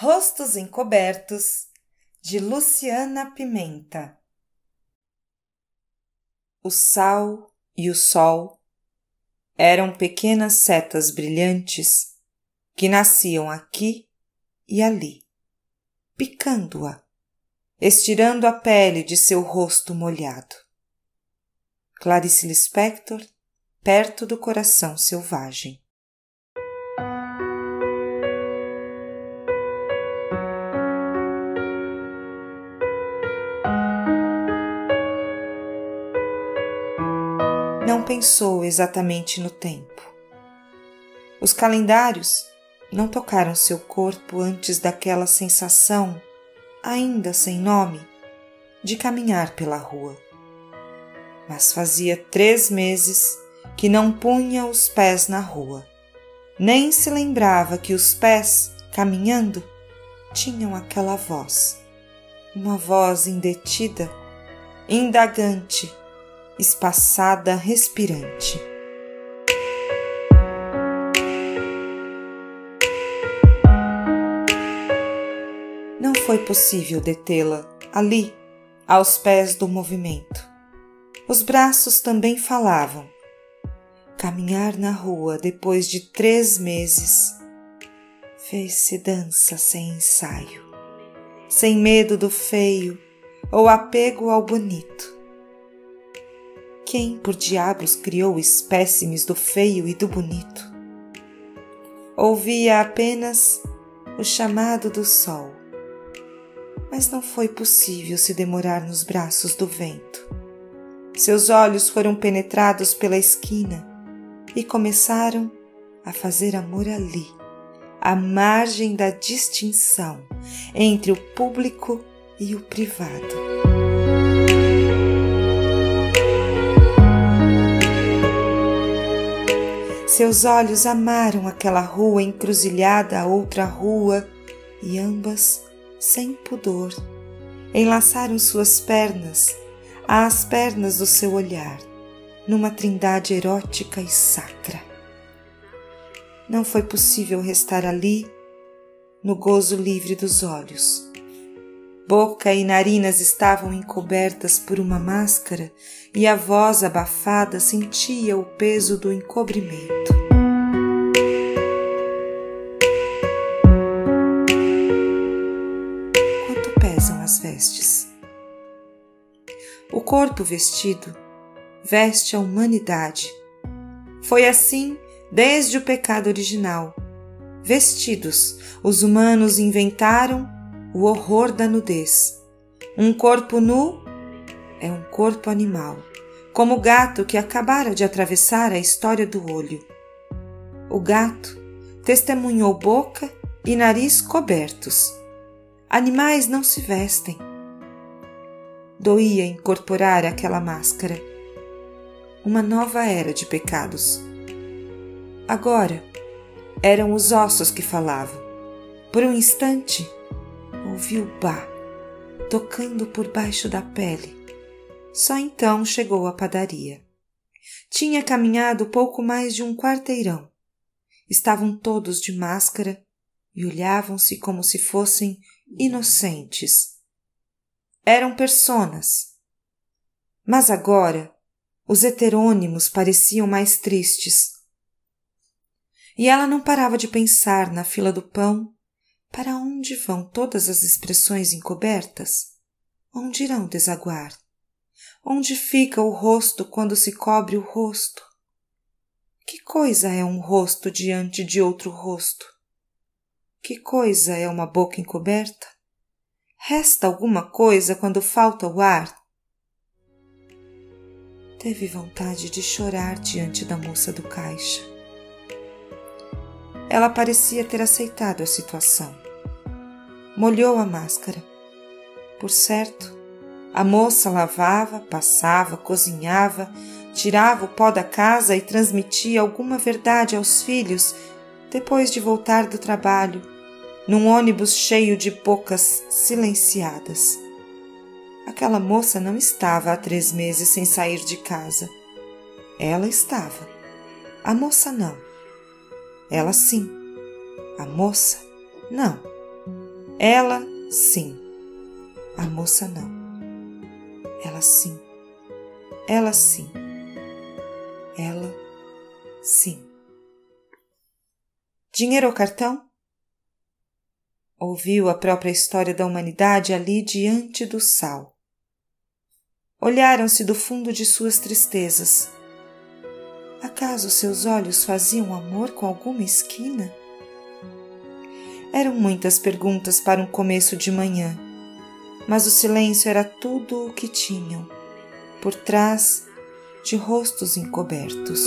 Rostos Encobertos, de Luciana Pimenta. O sal e o sol eram pequenas setas brilhantes que nasciam aqui e ali, picando-a, estirando a pele de seu rosto molhado. Clarice Lispector, perto do coração selvagem. Não pensou exatamente no tempo. Os calendários não tocaram seu corpo antes daquela sensação, ainda sem nome, de caminhar pela rua. Mas fazia três meses que não punha os pés na rua, nem se lembrava que os pés, caminhando, tinham aquela voz, uma voz indetida, indagante, espaçada, respirante. Não foi possível detê-la ali, aos pés do movimento. Os braços também falavam. Caminhar na rua depois de três meses fez-se dança sem ensaio, sem medo do feio ou apego ao bonito quem por diabos criou espécimes do feio e do bonito? Ouvia apenas o chamado do sol, mas não foi possível se demorar nos braços do vento. Seus olhos foram penetrados pela esquina e começaram a fazer amor ali, à margem da distinção entre o público e o privado. Seus olhos amaram aquela rua encruzilhada a outra rua e ambas, sem pudor, enlaçaram suas pernas às pernas do seu olhar, numa trindade erótica e sacra. Não foi possível restar ali, no gozo livre dos olhos. Boca e narinas estavam encobertas por uma máscara e a voz abafada sentia o peso do encobrimento. Pesam as vestes? O corpo vestido veste a humanidade. Foi assim desde o pecado original. Vestidos, os humanos inventaram o horror da nudez. Um corpo nu é um corpo animal, como o gato que acabara de atravessar a história do olho. O gato testemunhou boca e nariz cobertos. Animais não se vestem. Doía incorporar aquela máscara. Uma nova era de pecados. Agora eram os ossos que falavam. Por um instante, ouviu Bá tocando por baixo da pele. Só então chegou à padaria. Tinha caminhado pouco mais de um quarteirão. Estavam todos de máscara e olhavam-se como se fossem inocentes. Eram personas. Mas agora os heterônimos pareciam mais tristes. E ela não parava de pensar na fila do pão para onde vão todas as expressões encobertas? Onde irão desaguar? Onde fica o rosto quando se cobre o rosto? Que coisa é um rosto diante de outro rosto? Que coisa é uma boca encoberta? Resta alguma coisa quando falta o ar? Teve vontade de chorar diante da moça do caixa. Ela parecia ter aceitado a situação. Molhou a máscara. Por certo, a moça lavava, passava, cozinhava, tirava o pó da casa e transmitia alguma verdade aos filhos depois de voltar do trabalho, num ônibus cheio de bocas silenciadas. Aquela moça não estava há três meses sem sair de casa. Ela estava. A moça não. Ela sim. A moça, não. Ela, sim. A moça, não. Ela, sim. Ela, sim. Ela, sim. Dinheiro ou cartão? Ouviu a própria história da humanidade ali diante do sal. Olharam-se do fundo de suas tristezas. Acaso seus olhos faziam amor com alguma esquina? Eram muitas perguntas para um começo de manhã, mas o silêncio era tudo o que tinham, por trás de rostos encobertos.